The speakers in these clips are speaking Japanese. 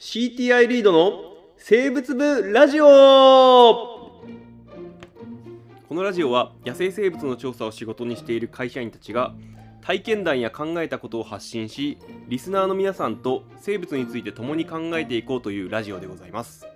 CTI リードの生物部ラジオ。このラジオは野生生物の調査を仕事にしている会社員たちが体験談や考えたことを発信しリスナーの皆さんと生物について共に考えていこうというラジオでございます。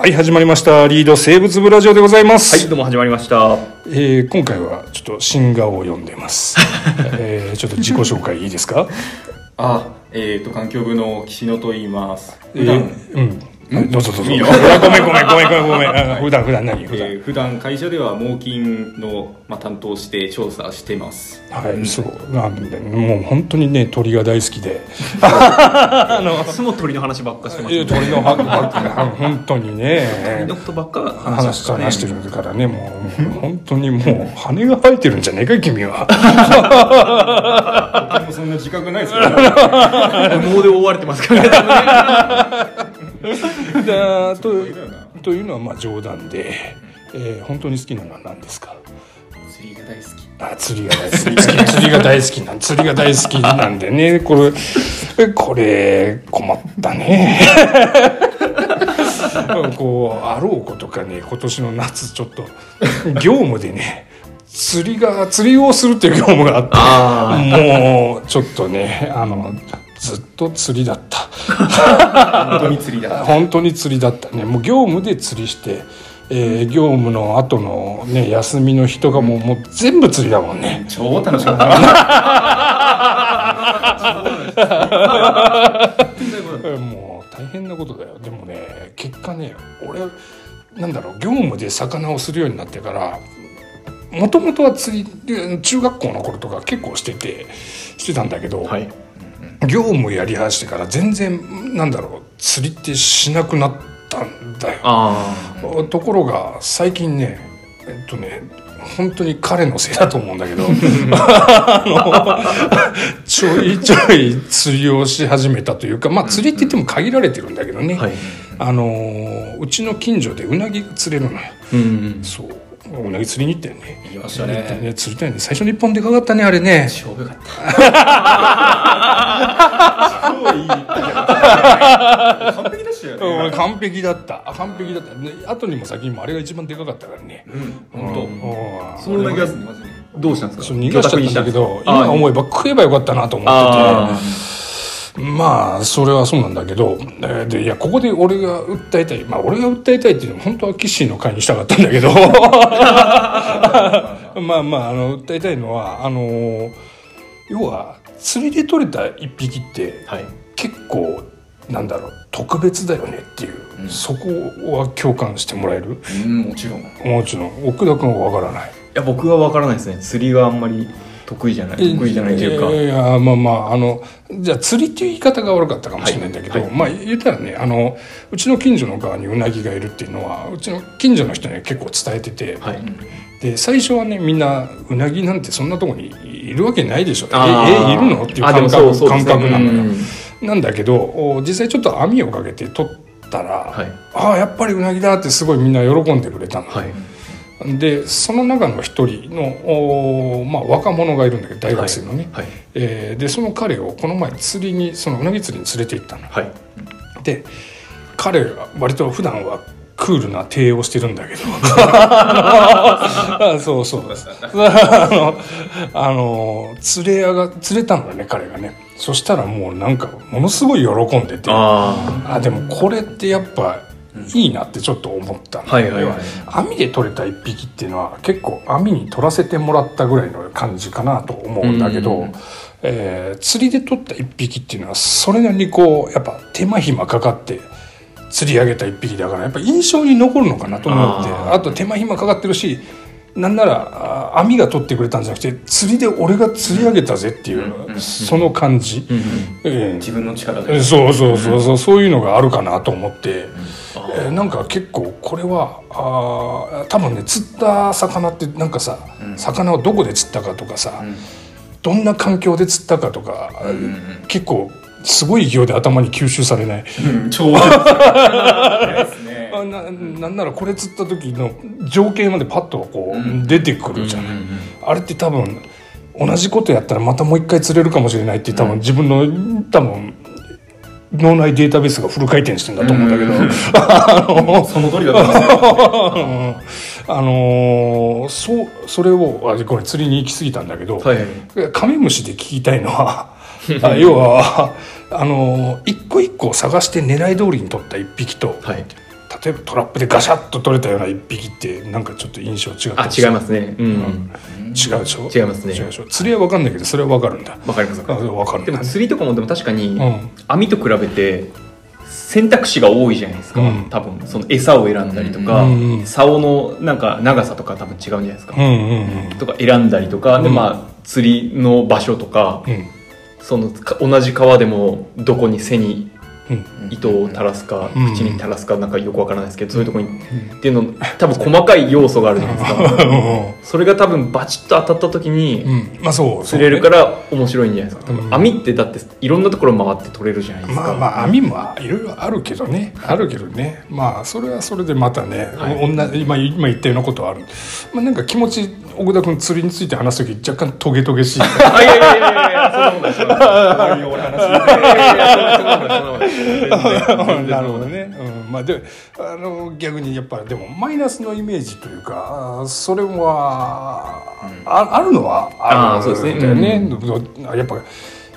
はい、始まりました。リード生物部ラジオでございます。はい、どうも始まりました。えー今回はちょっと新顔を読んでます。えーちょっと自己紹介いいですか？あ、えっ、と環境部の岸野と言います。え普段、ーうん。どうぞどうぞ。いいのごめんごめんごめんごめんごめんあ。普段普段何普段。えー普段会社では猛禽のまあ担当して調査してます。はい、そう。なんで、もう本当にね、鳥が大好きで。いつも鳥の話ばっかしてますえー鳥のはは本当にね。鳥のことばっか話し話してるからね、もう、本当にもう、羽が生えてるんじゃねえか、君は。僕もそんな自覚ないですよ、ね。羽毛で覆われてますからね。だとというのはまあ冗談で、えー本当に好きなのは何ですか？釣りが大好き。あ釣りが大好き。釣りが大好きなん釣りが大好きなんでね。これこれ困ったね。こうあろうことかね今年の夏ちょっと業務でね釣りが釣りをするっていう業務があってあもうちょっとねあのずっと釣りだったあ、本当に釣りだ。本当に釣りだったねもう業務で釣りして、えー業務の後のね休みの日とかももう全部釣りだもんね超楽しかった。もう大変なことだよでもね結果ね俺なんだろう業務で魚をするようになってからもともとは釣り中学校の頃とか結構しててしてたんだけど、はい。業務やり始めてから全然なんだろう釣りってしなくなったんだよあところが最近ねえっとね本当に彼のせいだと思うんだけど ちょいちょい釣りをし始めたというかまあ釣りって言っても限られてるんだけどね、あ。はい。あのうちの近所でうなぎが釣れるのようん。そううなぎ釣りに行ったよね。行きました行ったね。ね釣りたいね最初の一本でかかったねあれね。超良かった。超いい。完璧でした完璧だった。完璧だった、ね、後にも先にもあれが一番でかかったからね。うん、本当。う。んそのうなぎはどうしたんですか？逃がしちゃったんだけどあ今思えば食えばよかったなと思ってあてまあそれはそうなんだけどえーでいやここで俺が訴えたいまあ俺が訴えたいっていうのは本当はキッシーの会にしたかったんだけど。まあまああの訴えたいのはあの要は釣りで取れた一匹ってはい。結構なんだろう特別だよねっていう、うん。そこは共感してもらえる？うんもちろん。いもちろん。奥田君は分からない。や僕は分からないですね。釣りがあんまり得意じゃない得意じゃないというか。いやいやまあまああのじゃあ釣りっていう言い方が悪かったかもしれないんだけど、はいはいまあ言ったらねあのうちの近所の側にうなぎがいるっていうのはうちの近所の人には結構伝えてて、はい。で最初はねみんなうなぎなんてそんなとこにいるわけないでしょ。ええいるの？っていう感覚うね覚なのよ。うん。なんだけどお実際ちょっと網をかけて取ったら、はい。ああやっぱりうなぎだってすごいみんな喜んでくれたの、はいでその中の一人のお、まあ、若者がいるんだけど大学生のね、はい。えーでその彼をこの前釣りにそのうなぎ釣りに連れて行ったの。はい。で彼は割と普段はクールな体をしてるんだけど。あそう。そう あのあの釣れ屋が釣れたのよね彼がね。そしたらもうなんかものすごい喜んでて。ああでもこれってやっぱいいなってちょっと思ったの。はいはいはい。網で取れた一匹っていうのは結構網に取らせてもらったぐらいの感じかなと思うんだけど、うんえー釣りで取った一匹っていうのはそれなりにこうやっぱ手間暇かかって釣り上げた一匹だからやっぱ印象に残るのかなと思ってあと手間暇かかってるしなんならあ網が取ってくれたんじゃなくて釣りで俺が釣り上げたぜっていう、その感じ、自分の力で。そうそうそうそうそういうのがあるかなと思って。あえーなんか結構これはあー多分ね釣った魚ってなんかさ、うん。魚をどこで釣ったかとかさ、うん。どんな環境で釣ったかとか、結構すごい勢いで頭に吸収されない、うん超 ですねあななんならこれ釣った時の情景までパッとこう、うん。出てくるじゃない、あれって多分同じことやったらまたもう一回釣れるかもしれないって多分自分の多分脳内データベースがフル回転してんだと思うんだけど、あのその通りだと思あのそうそれをあこれ釣りに行き過ぎたんだけど、はいはい。カメムシで聞きたいのは あ要はあの一個一個探して狙い通りに取った一匹と、はい例えばトラップでガシャッと取れたような一匹ってなんかちょっと印象違ったあ違いますね。うん、違うでしょ？違いますね。違うでしょ？釣りは分かんないけどそれは分かるんだ。わかりますあります。分かる。んだでも釣りとかもでも確かに、ん。網と比べて選択肢が多いじゃないですか、うん。多分その餌を選んだりとか、うんうん竿のなんか長さとか多分違うんじゃないですか、うんうんとか選んだりとか、でうん。まあ釣りの場所とか、うん。そのか同じ川でもどこに背にうん糸を垂らすか、うん。口に垂らすかなんかよくわからないですけど、そういうところに、っていうの多分細かい要素があるじゃないですか。それが多分バチッと当たった時に、うん。まあそう。釣れるから面白いんじゃないですか、うん。網ってだっていろんなところ回って取れるじゃないですか、まあまあ網もいろいろあるけどね。あるけどね。まあそれはそれでまたね、今今言ったようなことはある、まあ、なんか気持ち奥田君釣りについて話す時若干トゲトゲしい。いやいやいやいやそんなことないそんなことない なるほどね、うん、まあであの逆にやっぱでもマイナスのイメージというかあそれは、ああるのはあるそうですね。ん。だよね、やっぱ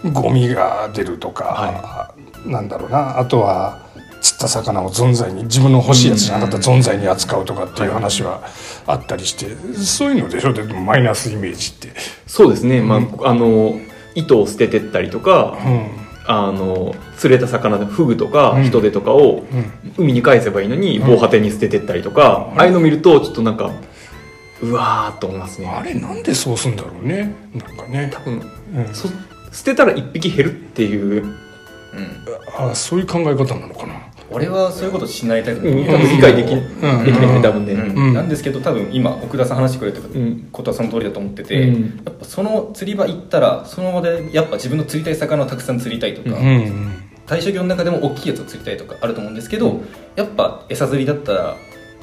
ゴミが出るとか、なんだろうな。あとは釣った魚を存在に自分の欲しいやつじゃなかったら存在に扱うとかっていう話はあったりして、そういうのでしょ？でもマイナスイメージって。そうですね、まああの糸を捨ててったりとか、うんあの釣れた魚でフグとかうん。ヒトデとかをうん。海に返せばいいのに防波堤に捨ててったりとか、ああいうの見るとちょっとなんかうわーっと思いますね。あれなんでそうすんだろうね。なんかね。多、分うん。そ捨てたら一匹減るっていう。うん。あそういう考え方なのかな俺はそういうことしないタイプ多分理解でき,、ないね。多分ね、なんですけど多分今奥田さん話してくれたん。ことはその通りだと思ってて、うん。やっぱその釣り場行ったらその場でやっぱ自分の釣りたい魚をたくさん釣りたいとか、うん。対象魚の中でも大きいやつを釣りたいとかあると思うんですけど、やっぱ餌釣りだったら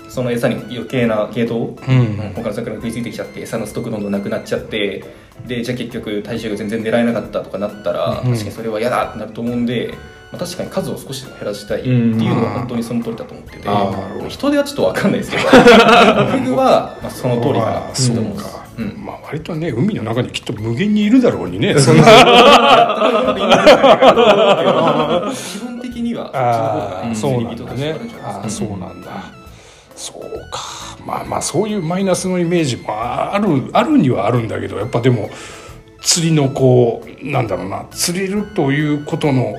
その餌に余計な系統、うん。他の魚が食いついてきちゃって餌のストックどんどんなくなっちゃってでじゃあ結局対象魚全然狙えなかったとかなったら、うん。確かにそれは嫌だってなると思うんで、まあ、確かに数を少しでも減らしたいっていうのは本当にその通りだと思ってて、あーなるほど。人手はちょっと分かんないですけど。フグは、まあ、その通りかな。と思うんですか、うん。まあ割とね海の中にきっと無限にいるだろうにね。そ んな基本的にはそっちの方が人あそうなんだそうかまあまあそういうマイナスのイメージもあるあるにはあるんだけどやっぱでも釣りのこうなんだろうな釣れるということのお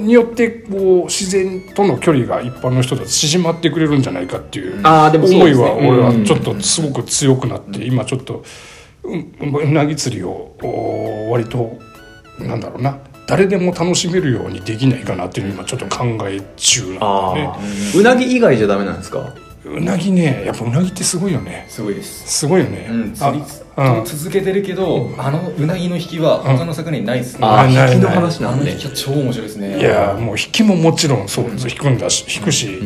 によってこう自然との距離が一般の人と縮まってくれるんじゃないかっていう思いは俺はうんちょっとすごく強くなって今ちょっとううなぎ釣りをお割となんだろうな。誰でも楽しめるようにできないかなっていうのを今ちょっと考え中なんだよね。うなぎ以外じゃダメなんですか？うなぎねやっぱうなぎってすごいよね。すごいです。すごいよね、うん、あ釣りうん。続けてるけど、あのうなぎの引きは他の魚にないですね、ああ引きの話なんで。あの引きは超面白いですね。いやもう引きももちろんそう引くんだし引くし、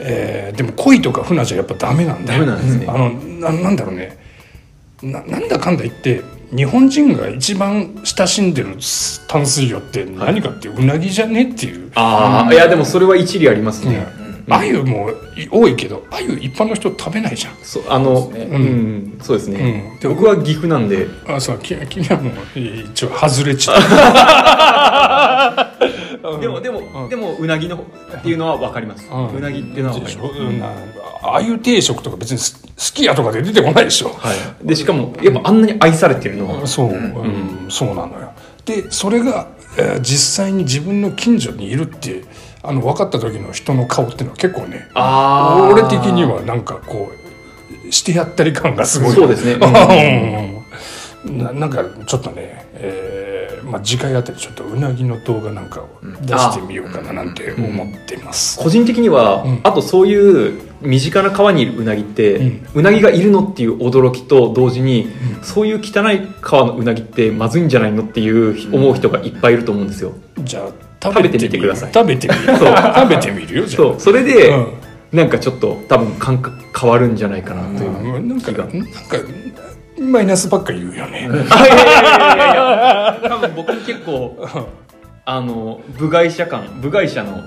えーでも鯉とか船じゃやっぱダメなんだよダメなんですね。あのななんだろうね。ななんだかんだ言って日本人が一番親しんでる淡水魚って何かってうなぎじゃねっていう、ああいやでもそれは一理ありますね、鮎も多いけど鮎一般の人食べないじゃん。そうあのそうん、そうですね、うん。で僕は岐阜なんで。あそうき君はもう一応外れちゃったでもでも、でもうなぎのっていうのは分かります、ううんなぎっていうのは分かります。ょ、うん。なああいう定食とか別にすすき家とかで出てこないでしょ、はい、でしかもやっぱあんなに愛されてるのは、そう、うん。そうなのよ。でそれが、えー実際に自分の近所にいるってあの分かった時の人の顔っていうのは結構ね俺的にはなんかこうしてやったり感がすごい。そうですね。うん。ななんかちょっとね、えーまあ、次回あたりちょっとうなぎの動画なんかを出してみようかななんて思ってます、個人的には、うん。あとそういう身近な川にいるうなぎって、うん。うなぎがいるのっていう驚きと同時に、そういう汚い川のうなぎってまずいんじゃないのっていう思う人がいっぱいいると思うんですよ、じゃあ食べてみてください。食べてみる。食べてみるよじゃあ。そう。それで、うん。なんかちょっと多分感覚変わるんじゃないかなといううん。なんか気が。なんかマイナスばっか言うよね。あいやいやいやいや。いや多分僕結構あの部外者感部外者の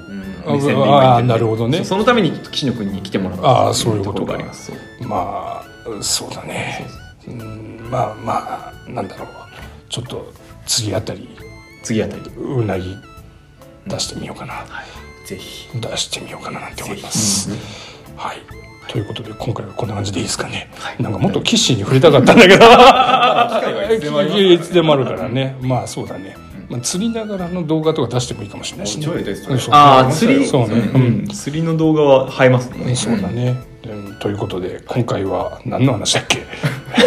目線でなるほどね。そのために岸野君に来てもらったあーそういうことがありますそうまあそうだね。うんまあまあなんだろう。ちょっと次あたり。次あたり。うなぎ出してみようかな、ぜひ出してみようかななんて思います。はい。ということで今回はこんな感じでいいですかね。なんかもっとキッシーに触れたかったんだけど。機会はいつでもありますいつでもあるからね。まあそうだね。まあ釣りながらの動画とか出してもいいかもしれないしね。ああ釣り？そうね。ううんん釣りの動画は映えますねそうだね。うんということで今回は何の話だっけ？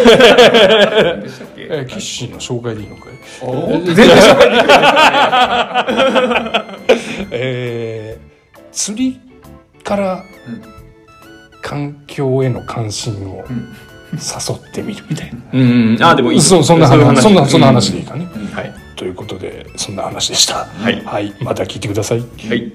でしたっけえーキッシーの紹介でいいのかい？お全然紹介できない。えー釣りから環境への関心を誘ってみるみたいな。うんうんああでもいいそうそんな話そんなそんな話でいいかね。はいということでそんな話でした。はいはい、また聞いてください。はい